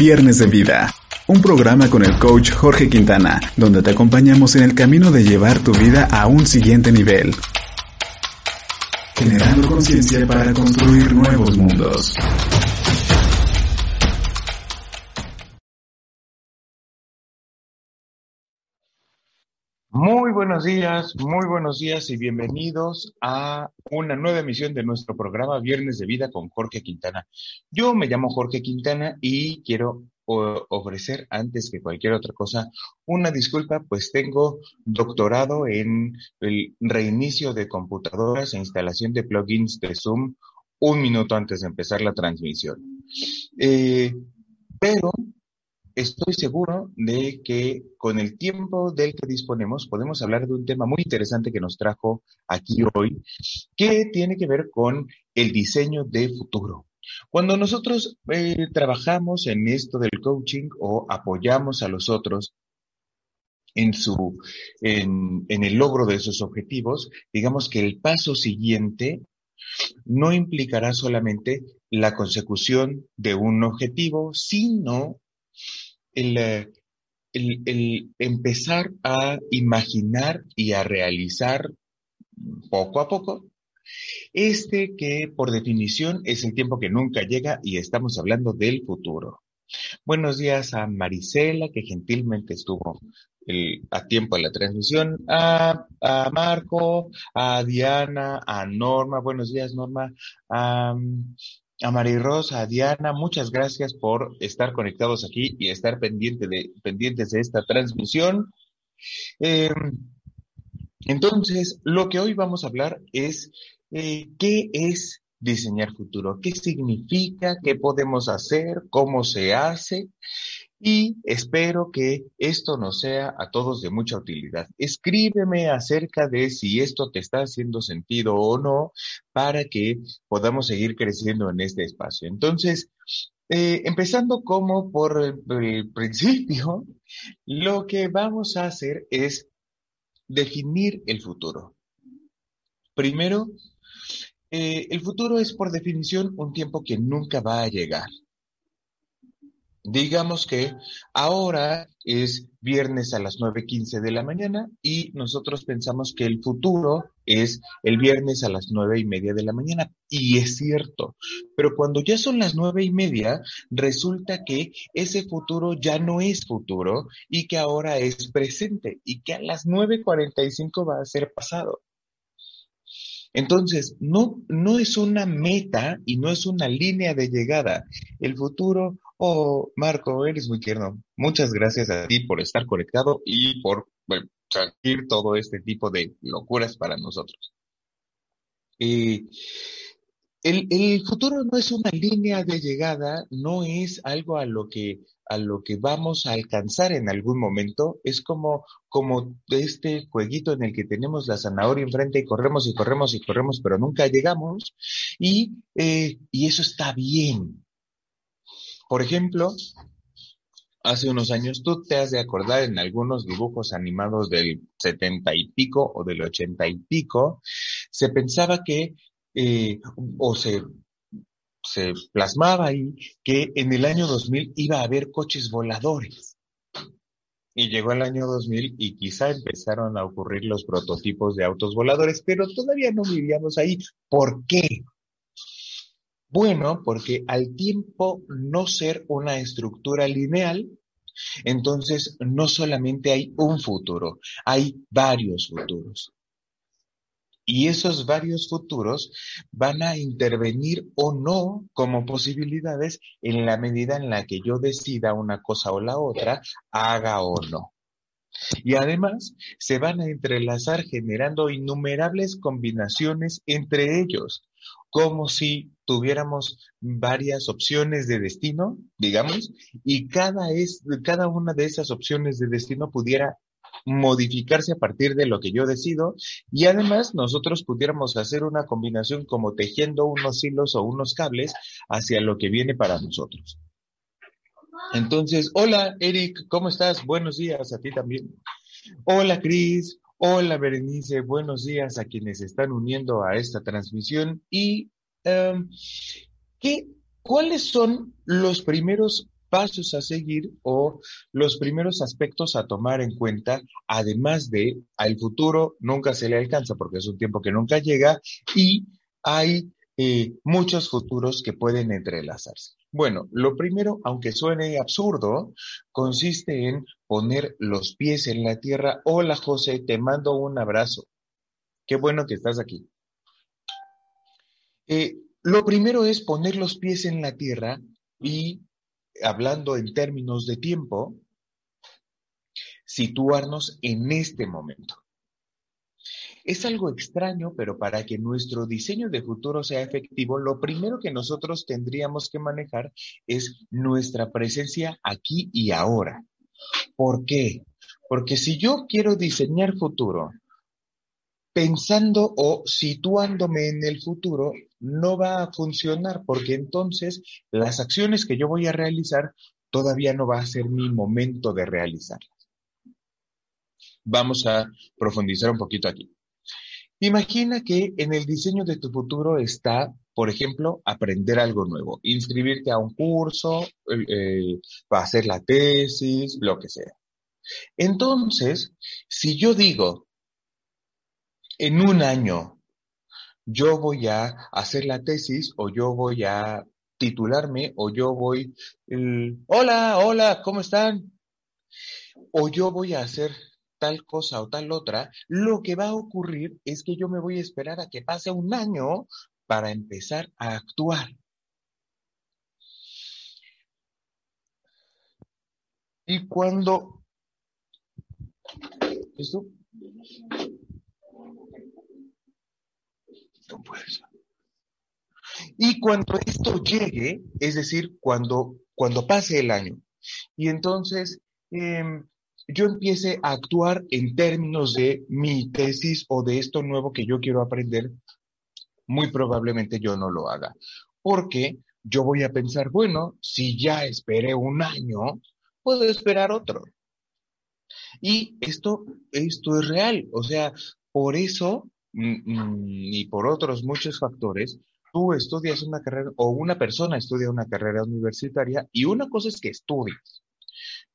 Viernes de Vida, un programa con el coach Jorge Quintana, donde te acompañamos en el camino de llevar tu vida a un siguiente nivel, generando conciencia para construir nuevos mundos. Muy buenos días, muy buenos días y bienvenidos a una nueva emisión de nuestro programa Viernes de Vida con Jorge Quintana. Yo me llamo Jorge Quintana y quiero ofrecer antes que cualquier otra cosa una disculpa, pues tengo doctorado en el reinicio de computadoras e instalación de plugins de Zoom un minuto antes de empezar la transmisión. Eh, pero estoy seguro de que con el tiempo del que disponemos podemos hablar de un tema muy interesante que nos trajo aquí hoy, que tiene que ver con el diseño de futuro. Cuando nosotros eh, trabajamos en esto del coaching o apoyamos a los otros en su, en, en el logro de sus objetivos, digamos que el paso siguiente no implicará solamente la consecución de un objetivo, sino eh, el, el, empezar a imaginar y a realizar poco a poco este que por definición es el tiempo que nunca llega y estamos hablando del futuro. Buenos días a Marisela, que gentilmente estuvo a tiempo de la transmisión, a, Marco, a Diana, a Norma, buenos días Norma, a María Rosa, a Diana, muchas gracias por estar conectados aquí y estar pendiente de, pendientes de esta transmisión. Eh, entonces, lo que hoy vamos a hablar es eh, qué es diseñar futuro, qué significa, qué podemos hacer, cómo se hace y espero que esto nos sea a todos de mucha utilidad. Escríbeme acerca de si esto te está haciendo sentido o no para que podamos seguir creciendo en este espacio. Entonces, eh, empezando como por el, principio, lo que vamos a hacer es definir el futuro. Primero, eh, el futuro es por definición un tiempo que nunca va a llegar. Digamos que ahora es viernes a las 9.15 de la mañana y nosotros pensamos que el futuro es el viernes a las nueve y media de la mañana. Y es cierto, pero cuando ya son las nueve y media, resulta que ese futuro ya no es futuro y que ahora es presente y que a las 9.45 va a ser pasado. Entonces, no, no es una meta y no es una línea de llegada. El futuro, oh, Marco, eres muy tierno. Muchas gracias a ti por estar conectado y por bueno, todo este tipo de locuras para nosotros. Eh, el, futuro no es una línea de llegada, no es algo a lo que a lo que vamos a alcanzar en algún momento, es como, como este jueguito en el que tenemos la zanahoria enfrente y corremos y corremos y corremos, pero nunca llegamos, y, eh, y eso está bien. Por ejemplo, hace unos años tú te has de acordar en algunos dibujos animados del setenta y pico o del ochenta y pico, se pensaba que, eh, o se se plasmaba ahí que en el año 2000 iba a haber coches voladores. Y llegó el año 2000 y quizá empezaron a ocurrir los prototipos de autos voladores, pero todavía no vivíamos ahí. ¿Por qué? Bueno, porque al tiempo no ser una estructura lineal, entonces no solamente hay un futuro, hay varios futuros. Y esos varios futuros van a intervenir o no como posibilidades en la medida en la que yo decida una cosa o la otra, haga o no. Y además se van a entrelazar generando innumerables combinaciones entre ellos, como si tuviéramos varias opciones de destino, digamos, y cada, es, cada una de esas opciones de destino pudiera modificarse a partir de lo que yo decido y además nosotros pudiéramos hacer una combinación como tejiendo unos hilos o unos cables hacia lo que viene para nosotros. Entonces, hola Eric, ¿cómo estás? Buenos días a ti también. Hola Cris, hola Berenice, buenos días a quienes están uniendo a esta transmisión y em, ¿qué, ¿cuáles son los primeros pasos a seguir o los primeros aspectos a tomar en cuenta, además de al futuro nunca se le alcanza porque es un tiempo que nunca llega y hay eh, muchos futuros que pueden entrelazarse. Bueno, lo primero, aunque suene absurdo, consiste en poner los pies en la tierra. Hola José, te mando un abrazo. Qué bueno que estás aquí. Eh, lo primero es poner los pies en la tierra y hablando en términos de tiempo, situarnos en este momento. Es algo extraño, pero para que nuestro diseño de futuro sea efectivo, lo primero que nosotros tendríamos que manejar es nuestra presencia aquí y ahora. ¿Por qué? Porque si yo quiero diseñar futuro pensando o situándome en el futuro, no va a funcionar porque entonces las acciones que yo voy a realizar todavía no va a ser mi momento de realizarlas. Vamos a profundizar un poquito aquí. Imagina que en el diseño de tu futuro está, por ejemplo, aprender algo nuevo, inscribirte a un curso, eh, hacer la tesis, lo que sea. Entonces, si yo digo, en un año yo voy a hacer la tesis o yo voy a titularme o yo voy, hola, hola, ¿cómo están? O yo voy a hacer tal cosa o tal otra, lo que va a ocurrir es que yo me voy a esperar a que pase un año para empezar a actuar. Y cuando... ¿Esto? Y cuando esto llegue, es decir, cuando, cuando pase el año, y entonces em, yo empiece a actuar en términos de mi tesis o de esto nuevo que yo quiero aprender, muy probablemente yo no lo haga. Porque yo voy a pensar, bueno, si ya esperé un año, puedo esperar otro. Y esto, esto es real. O sea, por eso y por otros muchos factores, tú estudias una carrera o una persona estudia una carrera universitaria y una cosa es que estudies,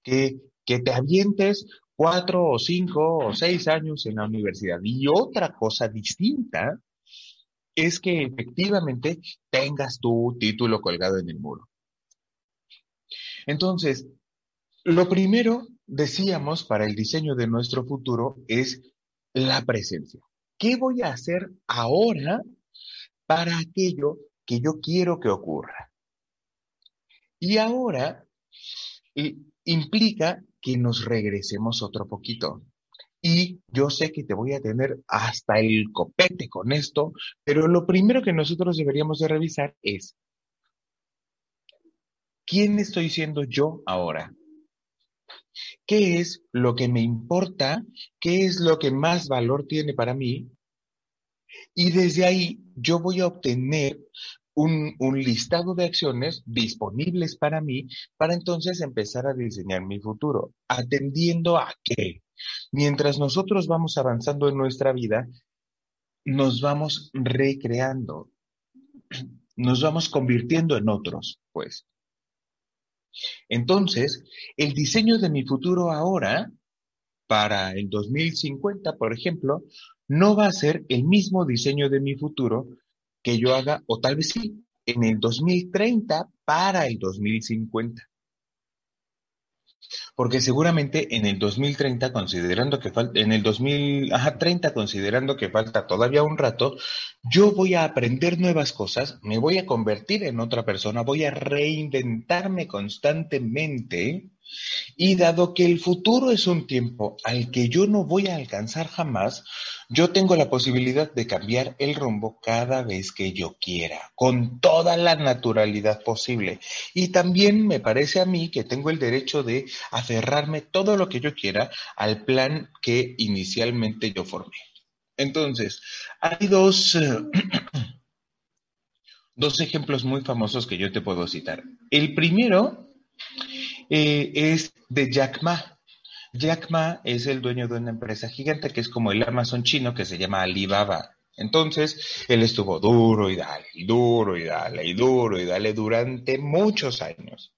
que, que te avientes cuatro o cinco o seis años en la universidad y otra cosa distinta es que efectivamente tengas tu título colgado en el muro. Entonces, lo primero, decíamos, para el diseño de nuestro futuro es la presencia. ¿Qué voy a hacer ahora para aquello que yo quiero que ocurra? Y ahora implica que nos regresemos otro poquito. Y yo sé que te voy a tener hasta el copete con esto, pero lo primero que nosotros deberíamos de revisar es, ¿quién estoy siendo yo ahora? Qué es lo que me importa, qué es lo que más valor tiene para mí. Y desde ahí yo voy a obtener un, listado de acciones disponibles para mí para entonces empezar a diseñar mi futuro, atendiendo a qué. Mientras nosotros vamos avanzando en nuestra vida, nos vamos recreando. nos vamos convirtiendo en otros, pues. Entonces, el diseño de mi futuro ahora, para el 2050, por ejemplo, no va a ser el mismo diseño de mi futuro que yo haga, o tal vez sí, en el 2030 para el 2050. Porque seguramente en el 2030, considerando que falta, en el 2030, considerando que falta todavía un rato, yo voy a aprender nuevas cosas, me voy a convertir en otra persona, voy a reinventarme constantemente y dado que el futuro es un tiempo al que yo no voy a alcanzar jamás, yo tengo la posibilidad de cambiar el rumbo cada vez que yo quiera, con toda la naturalidad posible. Y también me parece a mí que tengo el derecho de aferrarme todo lo que yo quiera al plan que inicialmente yo formé. Entonces, hay dos, dos ejemplos muy famosos que yo te puedo citar. El primero eh, es de Jack Ma. Jack Ma es el dueño de una empresa gigante que es como el Amazon chino que se llama Alibaba. Entonces, él estuvo duro y dale, duro y dale, y duro y dale durante muchos años.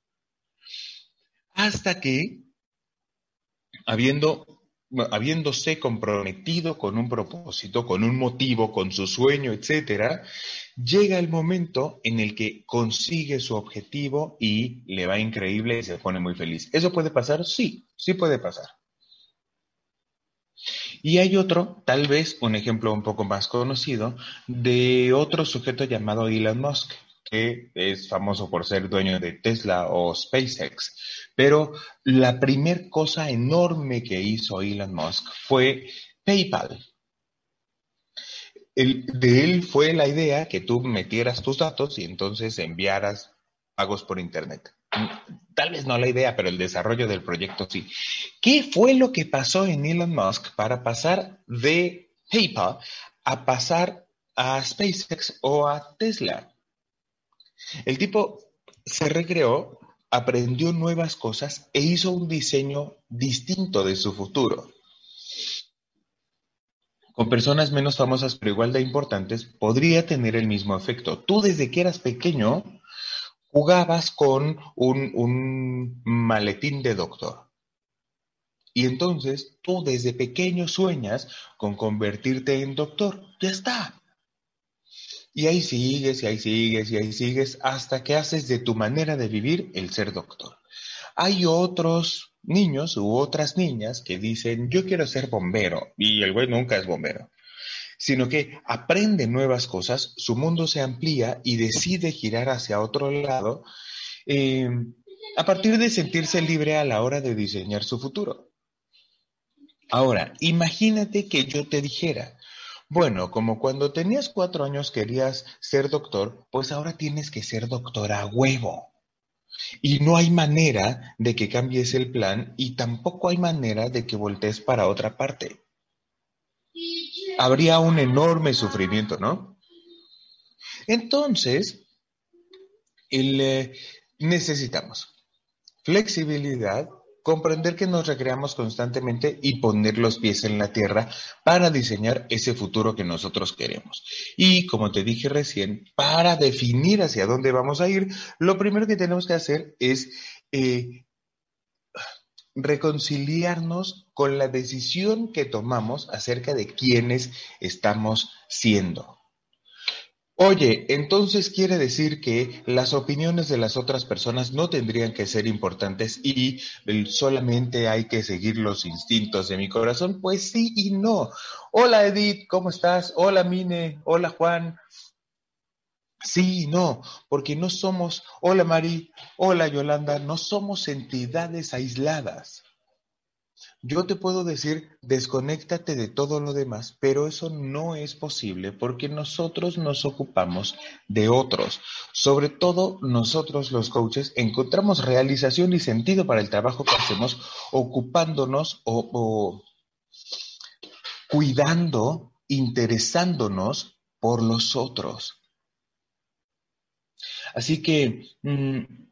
Hasta que, habiendo habiéndose comprometido con un propósito, con un motivo, con su sueño, etcétera, llega el momento en el que consigue su objetivo y le va increíble y se pone muy feliz. ¿Eso puede pasar? Sí, sí puede pasar. Y hay otro, tal vez un ejemplo un poco más conocido, de otro sujeto llamado Elon Musk, que es famoso por ser dueño de Tesla o SpaceX. Pero la primer cosa enorme que hizo Elon Musk fue PayPal. de él fue la idea que tú metieras tus datos y entonces enviaras pagos por Internet. Tal vez no la idea, pero el desarrollo del proyecto sí. ¿Qué fue lo que pasó en Elon Musk para pasar de PayPal a pasar a SpaceX o a Tesla? El tipo se recreó, aprendió nuevas cosas e hizo un diseño distinto de su futuro. Con personas menos famosas pero igual de importantes, podría tener el mismo efecto. Tú desde que eras pequeño jugabas con un, un maletín de doctor. Y entonces tú desde pequeño sueñas con convertirte en doctor. Ya está. Y ahí sigues, y ahí sigues, y ahí sigues, hasta que haces de tu manera de vivir el ser doctor. Hay otros niños u otras niñas que dicen, yo quiero ser bombero, y el güey nunca es bombero, sino que aprende nuevas cosas, su mundo se amplía y decide girar hacia otro lado eh, a partir de sentirse libre a la hora de diseñar su futuro. Ahora, imagínate que yo te dijera, bueno, como cuando tenías cuatro años querías ser doctor, pues ahora tienes que ser doctor a huevo. Y no hay manera de que cambies el plan y tampoco hay manera de que voltees para otra parte. Habría un enorme sufrimiento, ¿no? Entonces, eh, necesitamos flexibilidad, comprender que nos recreamos constantemente y poner los pies en la tierra para diseñar ese futuro que nosotros queremos. Y como te dije recién, para definir hacia dónde vamos a ir, lo primero que tenemos que hacer es eh, reconciliarnos con la decisión que tomamos acerca de quiénes estamos siendo. Oye, entonces quiere decir que las opiniones de las otras personas no tendrían que ser importantes y solamente hay que seguir los instintos de mi corazón. Pues sí y no. Hola Edith, ¿cómo estás? Hola Mine, hola Juan. Sí y no, porque no somos, hola Mari, hola Yolanda, no somos entidades aisladas. Yo te puedo decir, desconéctate de todo lo demás, pero eso no es posible porque nosotros nos ocupamos de otros. Sobre todo nosotros los coaches encontramos realización y sentido para el trabajo que hacemos ocupándonos o, cuidando, interesándonos por los otros. Así que mm,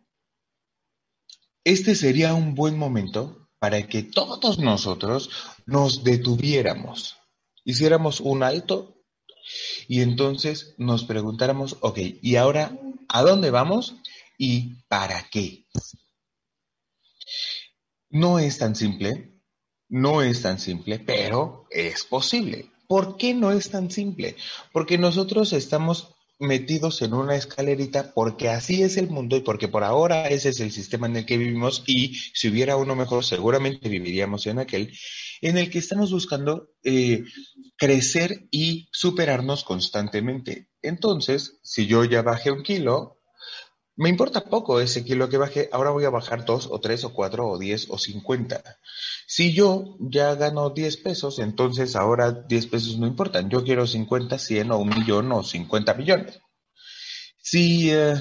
este sería un buen momento para que todos nosotros nos detuviéramos, hiciéramos un alto Y entonces nos preguntáramos, ok, ¿y ahora a dónde vamos y para qué? No es tan simple, no es tan simple, pero es posible. ¿Por qué no es tan simple? Porque nosotros estamos metidos en una escalerita porque así es el mundo y porque por ahora ese es el sistema en el que vivimos y si hubiera uno mejor seguramente viviríamos en aquel en el que estamos buscando eh, crecer y superarnos constantemente. Entonces, si yo ya bajé un kilo, me importa poco ese kilo que bajé, ahora voy a bajar dos o tres o cuatro o diez o cincuenta. Si yo ya gano diez pesos, entonces ahora diez pesos no importan. Yo quiero cincuenta, cien o un millón o cincuenta millones. Sí, eh,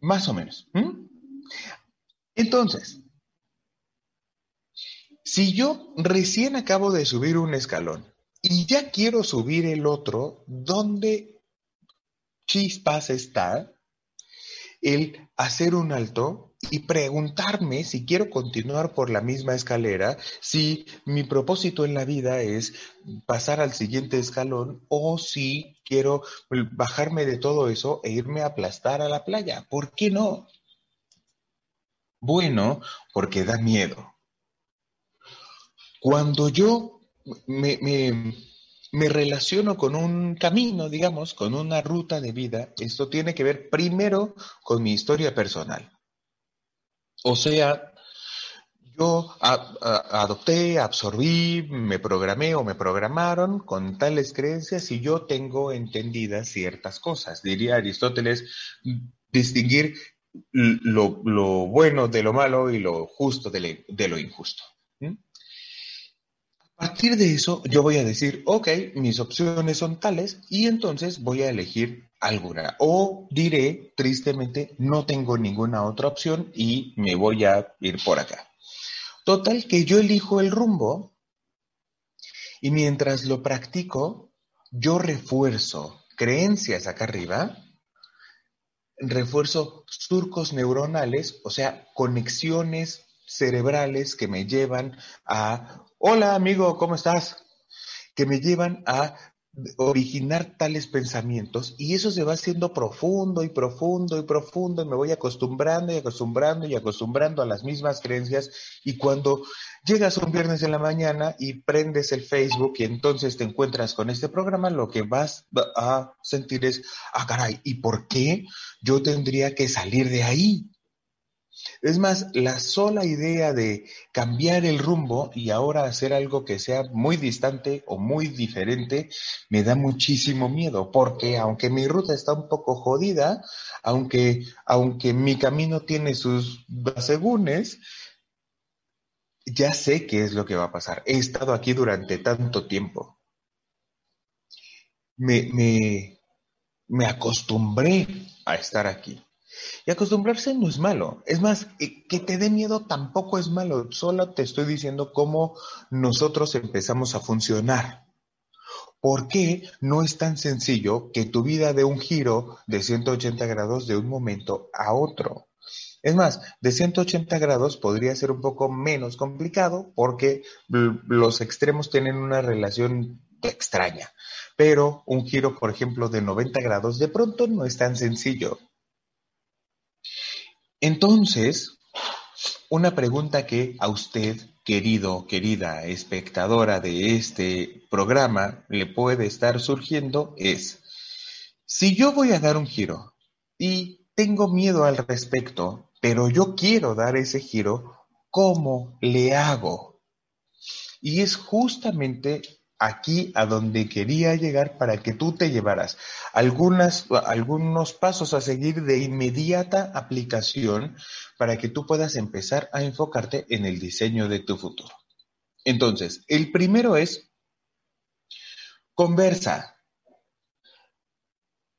más o menos. Entonces, si yo recién acabo de subir un escalón y ya quiero subir el otro, ¿dónde chispas está? El hacer un alto y preguntarme si quiero continuar por la misma escalera, si mi propósito en la vida es pasar al siguiente escalón o si quiero bajarme de todo eso e irme a aplastar a la playa. ¿Por qué no? Bueno, porque da miedo. Cuando yo me, me me relaciono con un camino, digamos, con una ruta de vida, esto tiene que ver primero con mi historia personal. O sea, yo adopté, absorbí, me programé o me programaron con tales creencias y yo tengo entendidas ciertas cosas. Diría Aristóteles, distinguir lo, bueno de lo malo y lo justo de, lo injusto. A partir de eso, yo voy a decir, ok, mis opciones son tales y entonces voy a elegir alguna. O diré, tristemente, no tengo ninguna otra opción y me voy a ir por acá. Total, que yo elijo el rumbo y mientras lo practico, yo refuerzo creencias acá arriba, refuerzo surcos neuronales, o sea, conexiones cerebrales que me llevan a Hola amigo, ¿cómo estás? Que me llevan a originar tales pensamientos y eso se va haciendo profundo y profundo y profundo y me voy acostumbrando y acostumbrando y acostumbrando a las mismas creencias y cuando llegas un viernes en la mañana y prendes el Facebook y entonces te encuentras con este programa, lo que vas a sentir es, ah, caray, ¿y por qué yo tendría que salir de ahí? Es más, la sola idea de cambiar el rumbo y ahora hacer algo que sea muy distante o muy diferente me da muchísimo miedo, porque aunque mi ruta está un poco jodida, aunque, aunque mi camino tiene sus asegúnes, ya sé qué es lo que va a pasar. He estado aquí durante tanto tiempo. Me, me, me acostumbré a estar aquí. Y acostumbrarse no es malo. Es más, eh, que te dé miedo tampoco es malo. Solo te estoy diciendo cómo nosotros empezamos a funcionar. ¿Por qué no es tan sencillo que tu vida dé un giro de 180 grados de un momento a otro? Es más, de 180 grados podría ser un poco menos complicado porque los extremos tienen una relación extraña. Pero un giro, por ejemplo, de 90 grados de pronto no es tan sencillo. Entonces, una pregunta que a usted, querido, querida espectadora de este programa, le puede estar surgiendo es, si yo voy a dar un giro y tengo miedo al respecto, pero yo quiero dar ese giro, ¿cómo le hago? Y es justamente aquí a donde quería llegar para que tú te llevaras algunas, algunos pasos a seguir de inmediata aplicación para que tú puedas empezar a enfocarte en el diseño de tu futuro. Entonces, el primero es conversa.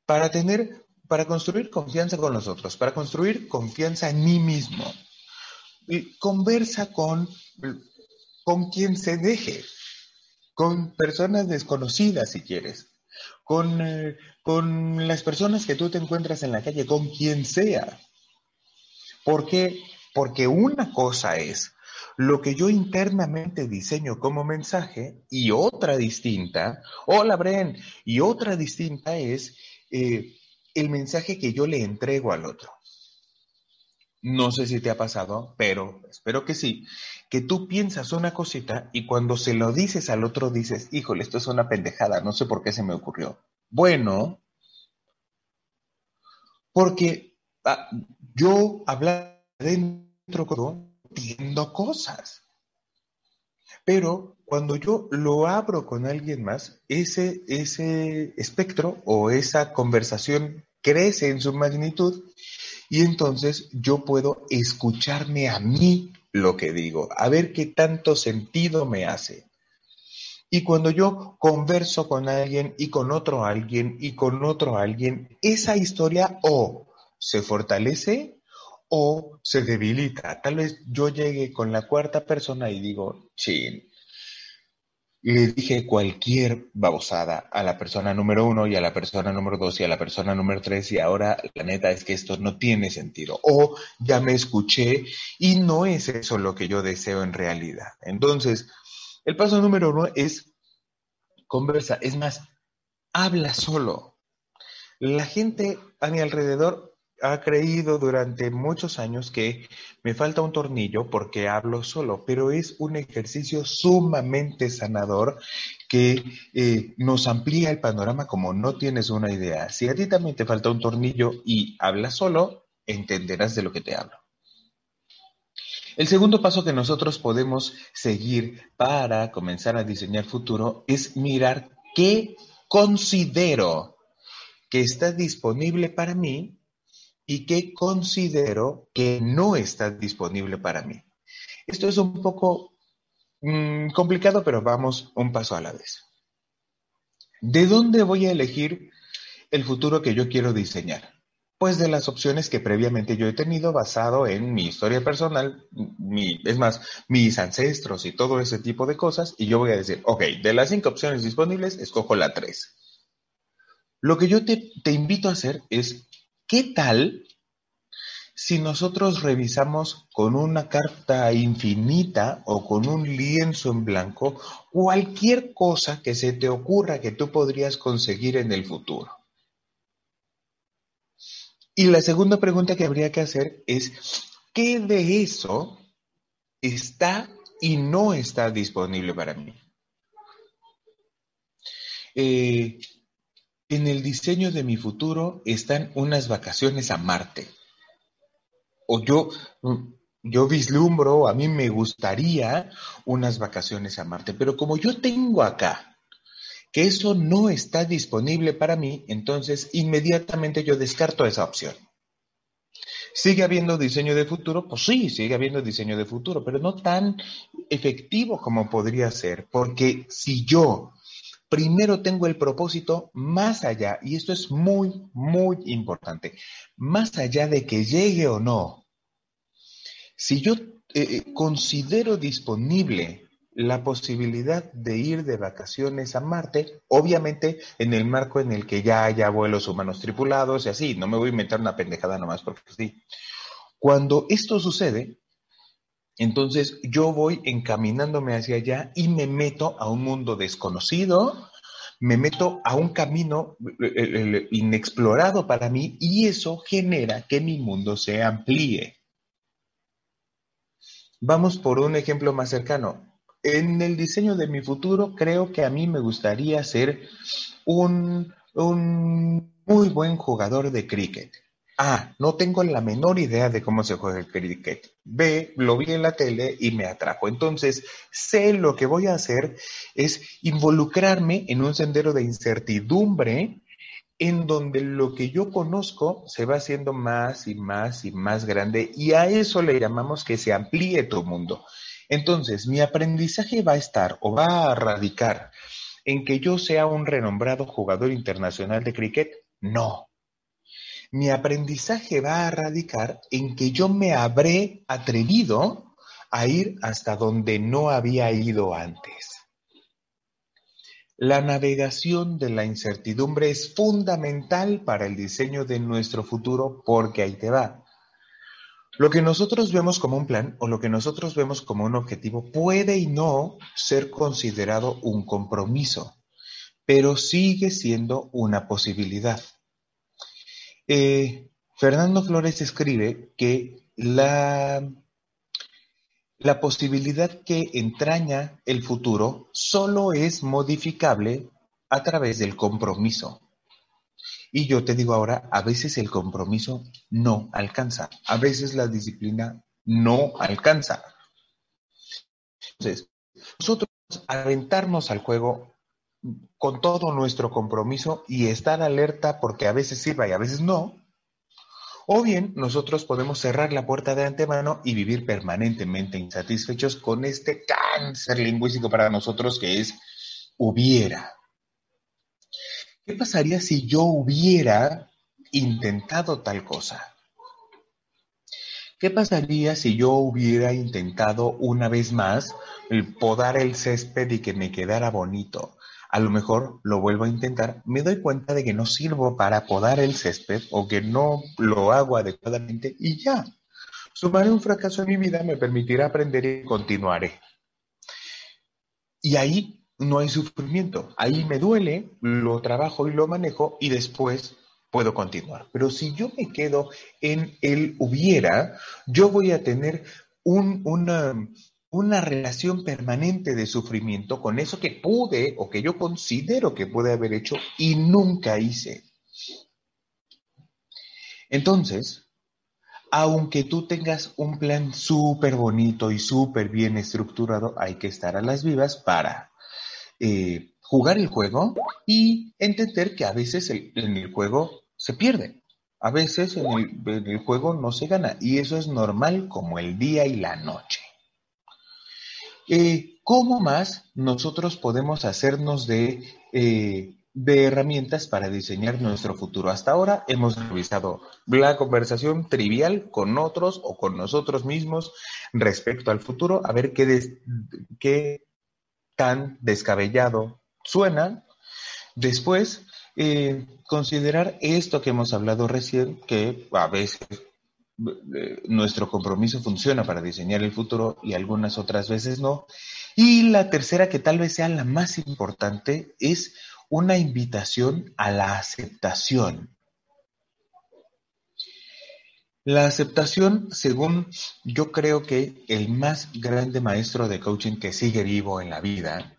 Para tener, para construir confianza con los otros, para construir confianza en mí mismo. Conversa con, con quien se deje con personas desconocidas si quieres, con, eh, con las personas que tú te encuentras en la calle, con quien sea. ¿Por qué? Porque una cosa es lo que yo internamente diseño como mensaje y otra distinta, hola Bren, y otra distinta es eh, el mensaje que yo le entrego al otro. No sé si te ha pasado, pero espero que sí, que tú piensas una cosita y cuando se lo dices al otro dices, híjole, esto es una pendejada, no sé por qué se me ocurrió. Bueno, porque ah, yo hablando dentro, entiendo cosas. Pero cuando yo lo abro con alguien más, ese, ese espectro o esa conversación crece en su magnitud y entonces yo puedo escucharme a mí lo que digo, a ver qué tanto sentido me hace. Y cuando yo converso con alguien y con otro alguien y con otro alguien, esa historia o se fortalece o se debilita. Tal vez yo llegue con la cuarta persona y digo, chin, le dije cualquier babosada a la persona número uno y a la persona número dos y a la persona número tres y ahora la neta es que esto no tiene sentido. O ya me escuché y no es eso lo que yo deseo en realidad. Entonces, el paso número uno es conversa, es más, habla solo. La gente a mi alrededor ha creído durante muchos años que me falta un tornillo porque hablo solo, pero es un ejercicio sumamente sanador que eh, nos amplía el panorama como no tienes una idea. Si a ti también te falta un tornillo y hablas solo, entenderás de lo que te hablo. El segundo paso que nosotros podemos seguir para comenzar a diseñar futuro es mirar qué considero que está disponible para mí y que considero que no está disponible para mí. Esto es un poco mm, complicado, pero vamos un paso a la vez. ¿De dónde voy a elegir el futuro que yo quiero diseñar? Pues de las opciones que previamente yo he tenido basado en mi historia personal, es más, mis ancestros y todo ese tipo de cosas, y yo voy a decir, ok, de las cinco opciones disponibles, escojo la tres. Lo que yo te, te invito a hacer es ¿Qué tal si nosotros revisamos con una carta infinita o con un lienzo en blanco cualquier cosa que se te ocurra que tú podrías conseguir en el futuro? Y la segunda pregunta que habría que hacer es, ¿qué de eso está y no está disponible para mí? Eh, en el diseño de mi futuro están unas vacaciones a Marte. O yo, yo vislumbro, a mí me gustaría unas vacaciones a Marte, pero como yo tengo acá que eso no está disponible para mí, entonces inmediatamente yo descarto esa opción. ¿Sigue habiendo diseño de futuro? Pues sí, sigue habiendo diseño de futuro, pero no tan efectivo como podría ser, porque si yo primero tengo el propósito más allá, y esto es muy, muy importante, más allá de que llegue o no. Si yo eh, eh, considero disponible la posibilidad de ir de vacaciones a Marte, obviamente en el marco en el que ya haya vuelos humanos tripulados y así, no me voy a inventar una pendejada nomás porque sí. Cuando esto sucede, entonces yo voy encaminándome hacia allá y me meto a un mundo desconocido, me meto a un camino inexplorado para mí y eso genera que mi mundo se amplíe. Vamos por un ejemplo más cercano. En el diseño de mi futuro creo que a mí me gustaría ser un, un muy buen jugador de cricket. A. No tengo la menor idea de cómo se juega el cricket. B. Lo vi en la tele y me atrajo. Entonces, sé lo que voy a hacer es involucrarme en un sendero de incertidumbre en donde lo que yo conozco se va haciendo más y más y más grande y a eso le llamamos que se amplíe tu mundo. Entonces, mi aprendizaje va a estar o va a radicar en que yo sea un renombrado jugador internacional de cricket. No, mi aprendizaje va a radicar en que yo me habré atrevido a ir hasta donde no había ido antes. La navegación de la incertidumbre es fundamental para el diseño de nuestro futuro porque ahí te va. Lo que nosotros vemos como un plan o lo que nosotros vemos como un objetivo puede y no ser considerado un compromiso, pero sigue siendo una posibilidad. Eh, Fernando Flores escribe que la, la posibilidad que entraña el futuro solo es modificable a través del compromiso. Y yo te digo ahora, a veces el compromiso no alcanza, a veces la disciplina no alcanza. Entonces, nosotros aventarnos al juego con todo nuestro compromiso y estar alerta porque a veces sirva y a veces no, o bien nosotros podemos cerrar la puerta de antemano y vivir permanentemente insatisfechos con este cáncer lingüístico para nosotros que es hubiera. ¿Qué pasaría si yo hubiera intentado tal cosa? ¿Qué pasaría si yo hubiera intentado una vez más podar el césped y que me quedara bonito? A lo mejor lo vuelvo a intentar, me doy cuenta de que no sirvo para podar el césped o que no lo hago adecuadamente y ya. Sumaré un fracaso en mi vida, me permitirá aprender y continuaré. Y ahí no hay sufrimiento. Ahí me duele, lo trabajo y lo manejo y después puedo continuar. Pero si yo me quedo en el hubiera, yo voy a tener una, una relación permanente de sufrimiento con eso que pude o que yo considero que pude haber hecho y nunca hice. Entonces, aunque tú tengas un plan súper bonito y súper bien estructurado, hay que estar a las vivas para eh, jugar el juego y entender que a veces en el juego se pierde. A veces en el, juego no se gana y eso es normal como el día y la noche. Eh, ¿Cómo más nosotros podemos hacernos de, eh, de herramientas para diseñar nuestro futuro? Hasta ahora hemos revisado la conversación trivial con otros o con nosotros mismos respecto al futuro, a ver qué, qué tan descabellado suena. Después, eh, considerar esto que hemos hablado recién, que a veces nuestro compromiso funciona para diseñar el futuro y algunas otras veces no. Y la tercera, que tal vez sea la más importante, es una invitación a la aceptación. La aceptación, según yo creo que el más grande maestro de coaching que sigue vivo en la vida,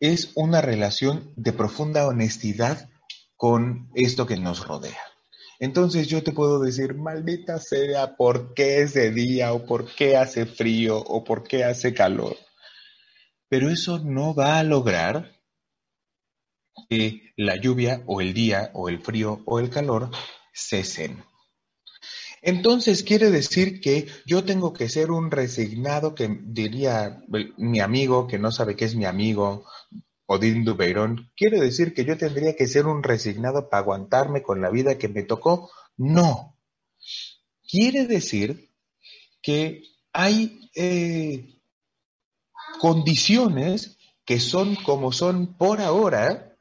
es una relación de profunda honestidad con esto que nos rodea. Entonces yo te puedo decir, maldita sea, ¿por qué ese día o por qué hace frío o por qué hace calor? Pero eso no va a lograr que la lluvia o el día o el frío o el calor cesen. Entonces quiere decir que yo tengo que ser un resignado que diría mi amigo que no sabe qué es mi amigo, Odín Dubeirón, ¿quiere decir que yo tendría que ser un resignado para aguantarme con la vida que me tocó? No. Quiere decir que hay eh, condiciones que son como son por ahora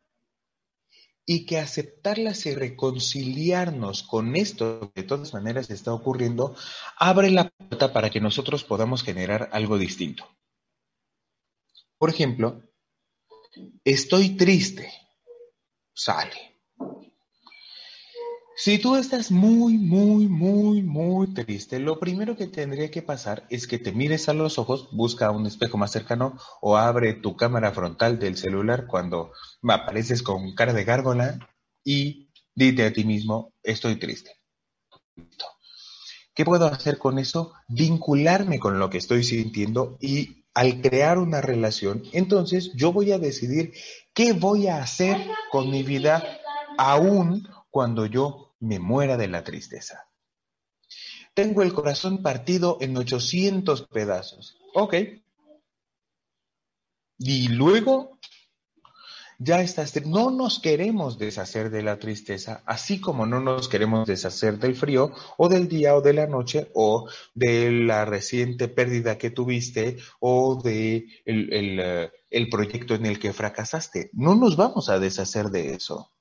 y que aceptarlas y reconciliarnos con esto que de todas maneras está ocurriendo, abre la puerta para que nosotros podamos generar algo distinto. Por ejemplo, estoy triste, sale. Si tú estás muy, muy, muy, muy triste, lo primero que tendría que pasar es que te mires a los ojos, busca un espejo más cercano o abre tu cámara frontal del celular cuando apareces con cara de gárgola y dite a ti mismo, estoy triste. ¿Qué puedo hacer con eso? Vincularme con lo que estoy sintiendo y al crear una relación, entonces yo voy a decidir qué voy a hacer con mi vida aún cuando yo me muera de la tristeza. Tengo el corazón partido en 800 pedazos. Ok. Y luego, ya estás, no nos queremos deshacer de la tristeza, así como no nos queremos deshacer del frío o del día o de la noche o de la reciente pérdida que tuviste o de el, eh, el proyecto en el que fracasaste. No nos vamos a deshacer de eso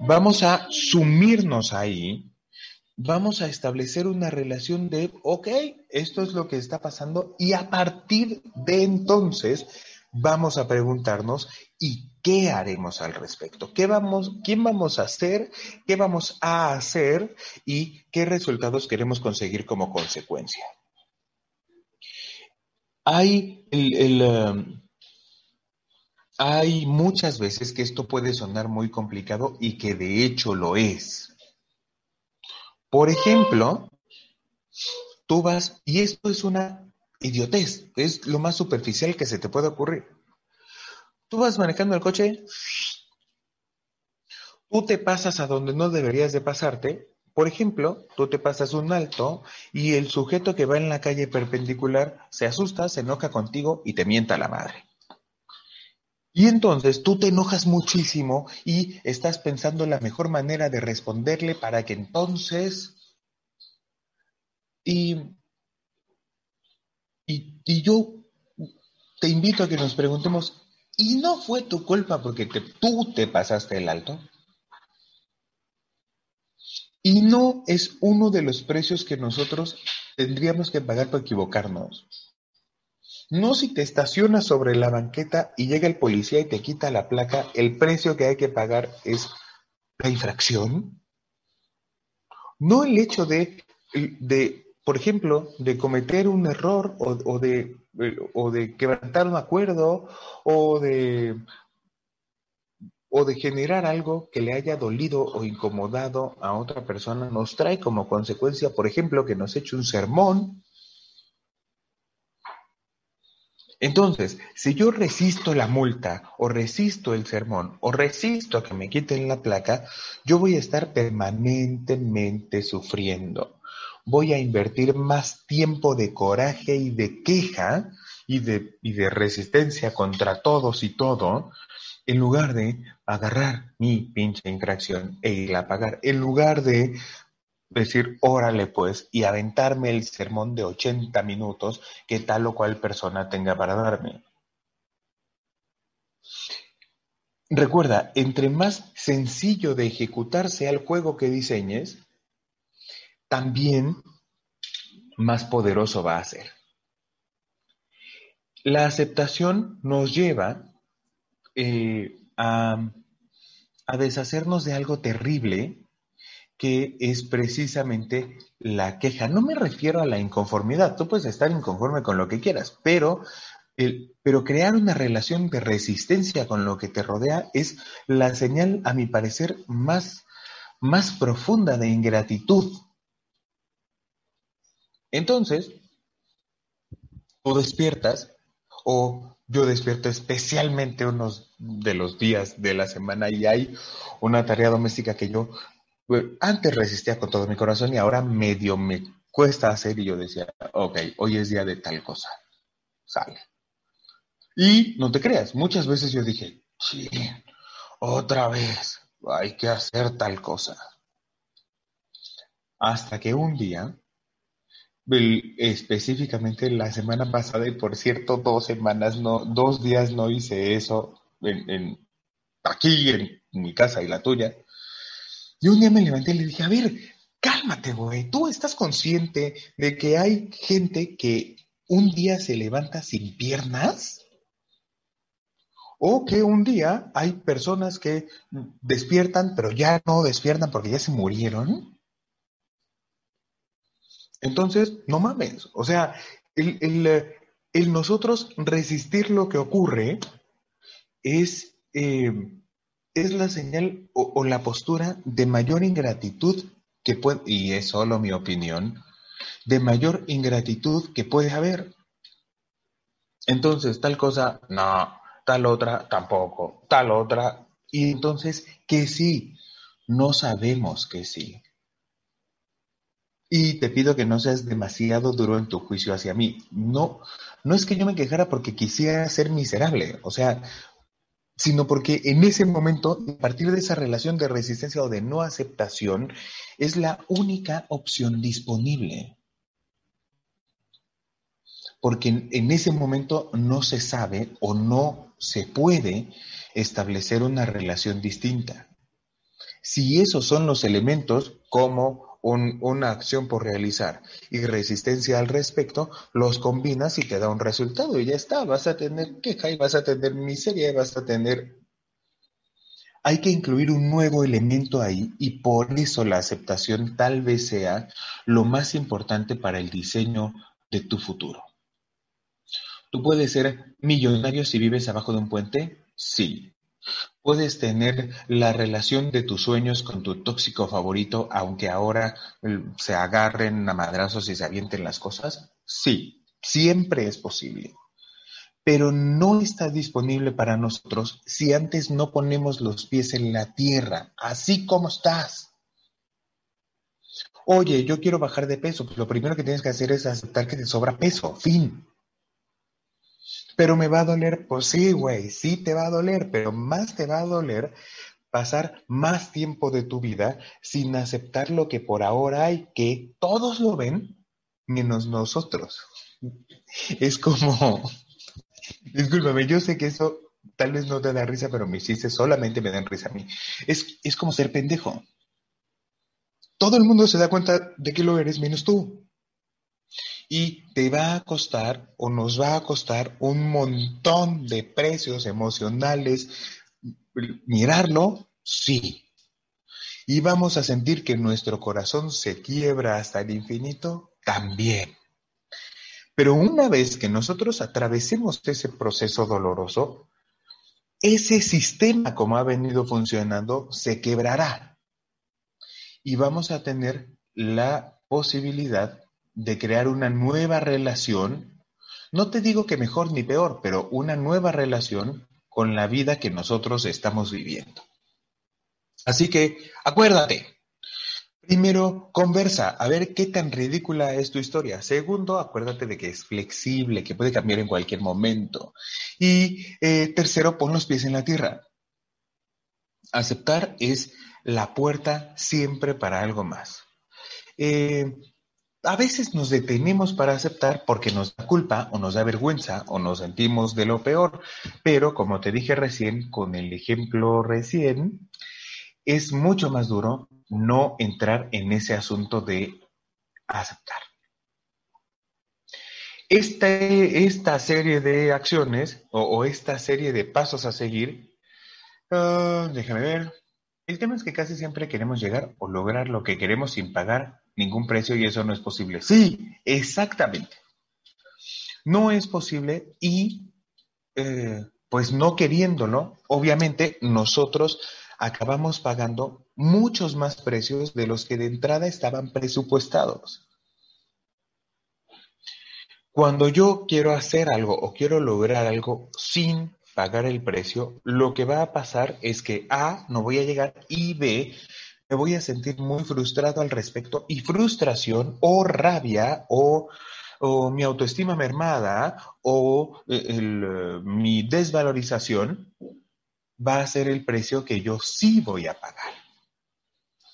vamos a sumirnos ahí vamos a establecer una relación de, ok, esto es lo que está pasando y a partir de entonces vamos a preguntarnos, ¿y qué haremos al respecto? ¿Qué vamos, quién vamos a hacer? ¿Qué vamos a hacer? ¿Y qué resultados queremos conseguir como consecuencia? Hay el, um, hay muchas veces que esto puede sonar muy complicado y que de hecho lo es. Por ejemplo, tú vas, y esto es una idiotez, es lo más superficial que se te puede ocurrir. Tú vas manejando el coche, tú te pasas a donde no deberías de pasarte. Por ejemplo, tú te pasas un alto y el sujeto que va en la calle perpendicular se asusta, se enoja contigo y te mienta la madre. Y entonces tú te enojas muchísimo y estás pensando la mejor manera de responderle para que entonces... Y, y, yo te invito a que nos preguntemos, y no fue tu culpa porque tú te pasaste el alto. Y no es uno de los precios que nosotros tendríamos que pagar por equivocarnos. No si te estacionas sobre la banqueta y llega el policía y te quita la placa, el precio que hay que pagar es la infracción. No el hecho de, de por ejemplo, de cometer un error o, de, o de quebrantar un acuerdo o de, o de generar algo que le haya dolido o incomodado a otra persona, nos trae como consecuencia, por ejemplo, que nos eche un sermón. Entonces, si yo resisto la multa o resisto el sermón o resisto a que me quiten la placa, yo voy a estar permanentemente sufriendo voy a invertir más tiempo de coraje y de queja y de, de resistencia contra todos y todo, en lugar de agarrar mi pinche infracción e ir a pagar, en lugar de decir, órale pues, y aventarme el sermón de 80 minutos que tal o cual persona tenga para darme. Recuerda, entre más sencillo de ejecutar sea el juego que diseñes, también más poderoso va a ser. La aceptación nos lleva eh, a, a deshacernos de algo terrible que es precisamente la queja. No me refiero a la inconformidad, tú puedes estar inconforme con lo que quieras, pero, el, pero crear una relación de resistencia con lo que te rodea es la señal, a mi parecer, más, más profunda de ingratitud entonces, tú despiertas, o yo despierto especialmente unos de los días de la semana y hay una tarea doméstica que yo pues, antes resistía con todo mi corazón y ahora medio me cuesta hacer y yo decía, ok, hoy es día de tal cosa, sale. Y no te creas, muchas veces yo dije, sí, otra vez, hay que hacer tal cosa. Hasta que un día específicamente la semana pasada y por cierto dos semanas no dos días no hice eso en, aquí en mi casa y la tuya. Y un día me levanté y le dije a ver cálmate güey. Tú estás consciente de que hay gente que un día se levanta sin piernas o que un día hay personas que despiertan pero ya no despiertan porque ya se murieron entonces, no mames, o sea, el, nosotros resistir lo que ocurre es, eh, es la señal o, la postura de mayor ingratitud que puede, y es solo mi opinión, de mayor ingratitud que puede haber. Entonces, tal cosa, no, tal otra, tampoco, tal otra, y entonces, que sí, no sabemos que sí. Y te pido que no seas demasiado duro en tu juicio hacia mí. No, no es que yo me quejara porque quisiera ser miserable, o sea, sino porque en ese momento, a partir de esa relación de resistencia o de no aceptación, es la única opción disponible. Porque en, ese momento no se sabe o no se puede establecer una relación distinta. Si esos son los elementos como una acción por realizar y resistencia al respecto, los combinas y te da un resultado y ya está, vas a tener queja y vas a tener miseria y vas a tener... Hay que incluir un nuevo elemento ahí y por eso la aceptación tal vez sea lo más importante para el diseño de tu futuro. ¿Tú puedes ser millonario si vives abajo de un puente? Sí. ¿Puedes tener la relación de tus sueños con tu tóxico favorito, aunque ahora eh, se agarren a madrazos y se avienten las cosas? Sí, siempre es posible. Pero no está disponible para nosotros si antes no ponemos los pies en la tierra, así como estás. Oye, yo quiero bajar de peso. Pues lo primero que tienes que hacer es aceptar que te sobra peso. Fin. Pero me va a doler, pues sí, güey, sí te va a doler, pero más te va a doler pasar más tiempo de tu vida sin aceptar lo que por ahora hay, que todos lo ven, menos nosotros. Es como, discúlpame, yo sé que eso tal vez no te da risa, pero mis chistes solamente me dan risa a mí. Es, es como ser pendejo. Todo el mundo se da cuenta de que lo eres menos tú. Y te va a costar o nos va a costar un montón de precios emocionales. Mirarlo, sí. Y vamos a sentir que nuestro corazón se quiebra hasta el infinito, también. Pero una vez que nosotros atravesemos ese proceso doloroso, ese sistema como ha venido funcionando se quebrará. Y vamos a tener la posibilidad de crear una nueva relación, no te digo que mejor ni peor, pero una nueva relación con la vida que nosotros estamos viviendo. Así que acuérdate, Primero, conversa, a ver qué tan ridícula es tu historia. Segundo, acuérdate de que es flexible, que puede cambiar en cualquier momento. Y eh, tercero, pon los pies en la tierra. Aceptar es la puerta siempre para algo más. Eh, a veces nos detenemos para aceptar porque nos da culpa o nos da vergüenza o nos sentimos de lo peor, pero como te dije recién, con el ejemplo recién, es mucho más duro no entrar en ese asunto de aceptar. esta serie de acciones o, esta serie de pasos a seguir, ah, déjame ver, el tema es que casi siempre queremos llegar o lograr lo que queremos sin pagar ningún precio y eso no es posible. Sí, exactamente. No es posible y eh, pues no queriéndolo, obviamente nosotros acabamos pagando muchos más precios de los que de entrada estaban presupuestados. Cuando yo quiero hacer algo o quiero lograr algo sin pagar el precio, lo que va a pasar es que A, no voy a llegar y B, me voy a sentir muy frustrado al respecto y frustración o rabia o, mi autoestima mermada o eh, mi desvalorización va a ser el precio que yo sí voy a pagar.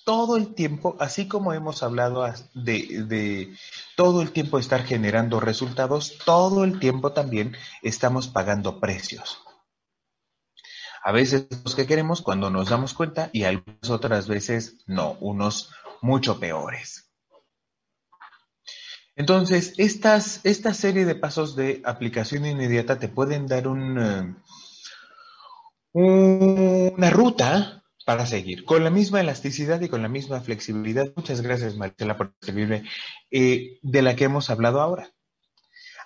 Todo el tiempo, así como hemos hablado de todo el tiempo estar generando resultados, todo el tiempo también estamos pagando precios. A veces los que queremos cuando nos damos cuenta y algunas otras veces no, unos mucho peores. Entonces, estas, esta serie de pasos de aplicación inmediata te pueden dar eh, una ruta para seguir, con la misma elasticidad y con la misma flexibilidad. Muchas gracias, Marcela, por servirme, eh, de la que hemos hablado ahora.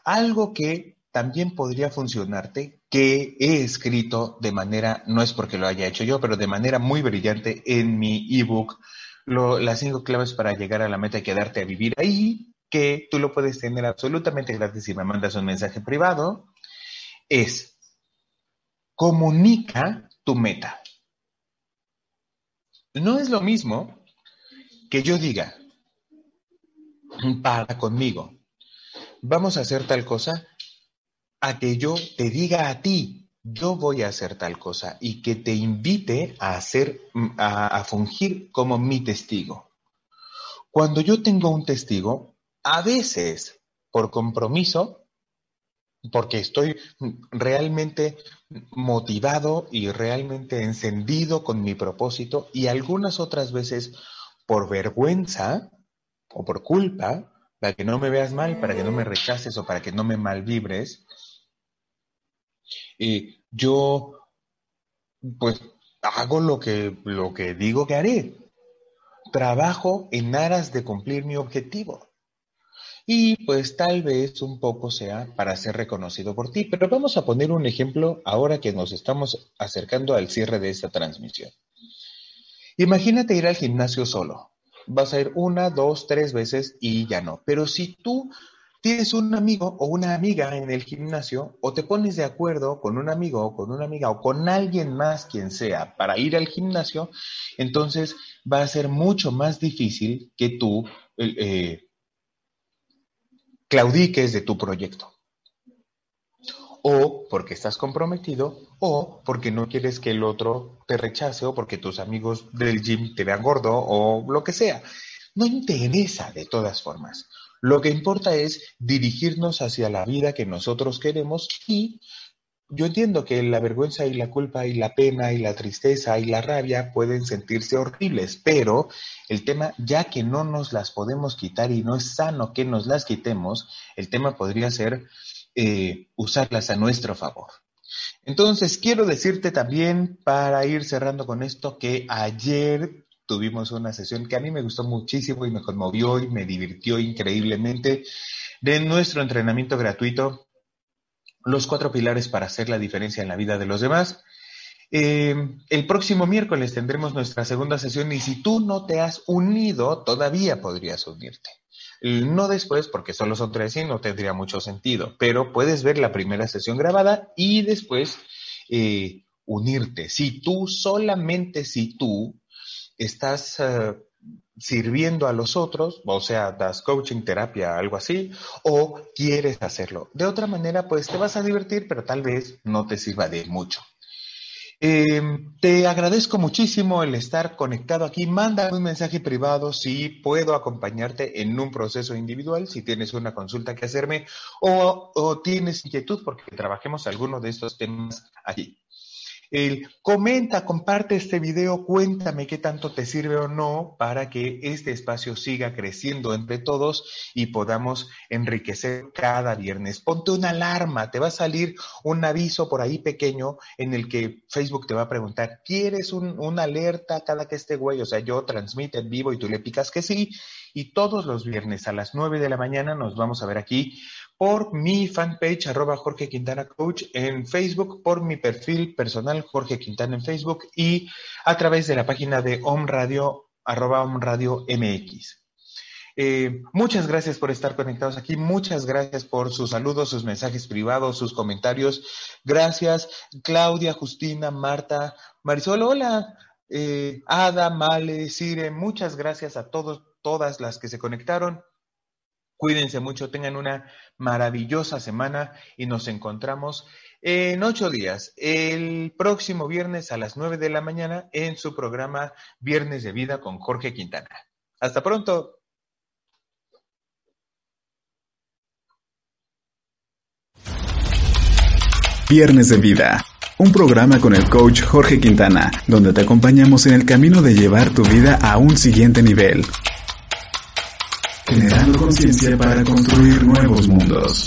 Algo que también podría funcionarte, que he escrito de manera, no es porque lo haya hecho yo, pero de manera muy brillante en mi ebook, las cinco claves para llegar a la meta y quedarte a vivir ahí, que tú lo puedes tener absolutamente gratis si me mandas un mensaje privado, es comunica tu meta. No es lo mismo que yo diga, para conmigo, vamos a hacer tal cosa a que yo te diga a ti, yo voy a hacer tal cosa y que te invite a hacer, a, fungir como mi testigo. Cuando yo tengo un testigo, a veces por compromiso, porque estoy realmente motivado y realmente encendido con mi propósito y algunas otras veces por vergüenza, o por culpa, para que no me veas mal, para que no me rechaces o para que no me malvibres, eh, yo pues hago lo que, lo que digo que haré. Trabajo en aras de cumplir mi objetivo. Y pues tal vez un poco sea para ser reconocido por ti. Pero vamos a poner un ejemplo ahora que nos estamos acercando al cierre de esta transmisión. Imagínate ir al gimnasio solo. Vas a ir una, dos, tres veces y ya no. Pero si tú tienes un amigo o una amiga en el gimnasio o te pones de acuerdo con un amigo o con una amiga o con alguien más quien sea para ir al gimnasio, entonces va a ser mucho más difícil que tú eh, claudiques de tu proyecto. O porque estás comprometido o porque no quieres que el otro te rechace o porque tus amigos del gym te vean gordo o lo que sea. No interesa de todas formas. Lo que importa es dirigirnos hacia la vida que nosotros queremos y yo entiendo que la vergüenza y la culpa y la pena y la tristeza y la rabia pueden sentirse horribles, pero el tema, ya que no nos las podemos quitar y no es sano que nos las quitemos, el tema podría ser eh, usarlas a nuestro favor. Entonces, quiero decirte también, para ir cerrando con esto, que ayer tuvimos una sesión que a mí me gustó muchísimo y me conmovió y me divirtió increíblemente de nuestro entrenamiento gratuito, los cuatro pilares para hacer la diferencia en la vida de los demás. Eh, el próximo miércoles tendremos nuestra segunda sesión y si tú no te has unido, todavía podrías unirte. No después, porque solo son tres y no tendría mucho sentido, pero puedes ver la primera sesión grabada y después eh, unirte. Si tú, solamente si tú estás eh, sirviendo a los otros, o sea, das coaching, terapia, algo así, o quieres hacerlo. De otra manera, pues te vas a divertir, pero tal vez no te sirva de mucho. Em, te agradezco muchísimo el estar conectado aquí. Manda un mensaje privado si puedo acompañarte en un proceso individual, si tienes una consulta que hacerme o, o tienes inquietud porque trabajemos alguno de estos temas allí comenta, comparte este video, cuéntame qué tanto te sirve o no para que este espacio siga creciendo entre todos y podamos enriquecer cada viernes. Ponte una alarma, te va a salir un aviso por ahí pequeño en el que Facebook te va a preguntar, ¿quieres una alerta cada que este güey? O sea, yo transmito en vivo y tú le picas que sí. Y todos los viernes a las nueve de la mañana nos vamos a ver aquí por mi fanpage arroba Jorge Quintana Coach en Facebook, por mi perfil personal Jorge Quintana en Facebook y a través de la página de Om Radio arroba Om Radio MX. Eh, muchas gracias por estar conectados aquí, muchas gracias por sus saludos, sus mensajes privados, sus comentarios. Gracias, Claudia, Justina, Marta, Marisol, hola, eh, Ada, Male, Sire, muchas gracias a todos, todas las que se conectaron. Cuídense mucho, tengan una maravillosa semana y nos encontramos en ocho días, el próximo viernes a las nueve de la mañana en su programa Viernes de Vida con Jorge Quintana. Hasta pronto. Viernes de Vida, un programa con el coach Jorge Quintana, donde te acompañamos en el camino de llevar tu vida a un siguiente nivel generando conciencia para construir nuevos mundos.